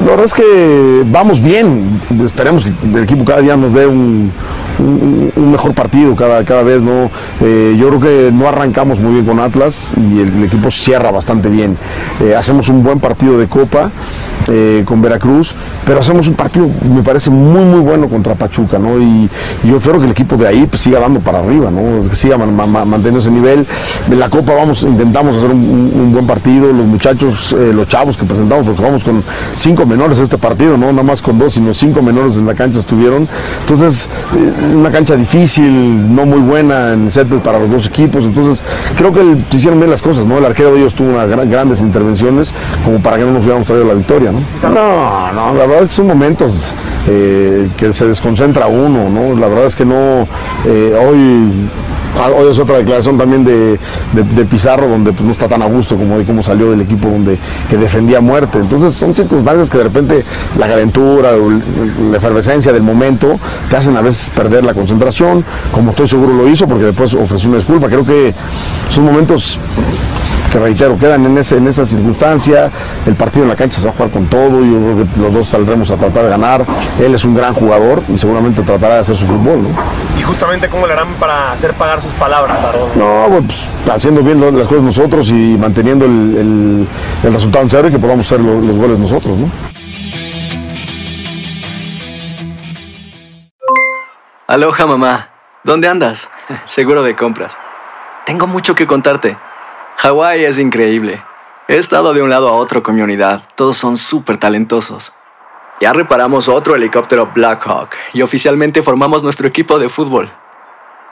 La verdad es que vamos bien. Esperemos que el equipo cada día nos dé un, un- un mejor partido cada, cada vez. ¿no? Eh, yo creo que no arrancamos muy bien con Atlas y el, el equipo cierra bastante bien. Eh, hacemos un buen partido de Copa eh, con Veracruz, pero hacemos un partido, me parece, muy, muy bueno contra Pachuca. ¿no? Y, y yo espero que el equipo de ahí pues, siga dando para arriba, ¿no? siga man- ma- ma- manteniendo ese nivel. En la Copa vamos, intentamos hacer un, un- un buen partido. Los muchachos, eh, los chavos que presentamos, porque vamos con cinco menores este partido, no nada más con dos, sino cinco menores en la cancha estuvieron. Entonces, eh, una cancha difícil, no muy buena en set para los dos equipos. Entonces, creo que el- hicieron bien las cosas, ¿no? El arquero de ellos tuvo una gran- grandes intervenciones como para que no nos hubiéramos traído la victoria, ¿no? No, no, la verdad es que son momentos eh, que se desconcentra uno, ¿no? La verdad es que no, eh, hoy Hoy es otra declaración también de, de- de Pizarro, donde pues, no está tan a gusto como hoy, como salió del equipo donde que defendía muerte. Entonces son circunstancias que de repente la calentura, la efervescencia del momento te hacen a veces perder la concentración, como estoy seguro lo hizo, porque después ofreció una disculpa. Creo que son momentos que reitero, quedan en, ese, en esa circunstancia, el partido en la cancha se va a jugar con todo, yo creo que los dos saldremos a tratar de ganar, él es un gran jugador y seguramente tratará de hacer su fútbol. Y justamente cómo le harán para hacer pagar sus palabras. No, bueno, pues, haciendo bien lo- las cosas nosotros y manteniendo el, el- el resultado en cero y que podamos hacer lo- los goles nosotros, ¿no? Aloha mamá, ¿dónde andas? Seguro de compras. Tengo mucho que contarte. Hawái es increíble. He estado de un lado a otro con mi unidad. Todos son súper talentosos. Ya reparamos otro helicóptero Blackhawk y oficialmente formamos nuestro equipo de fútbol.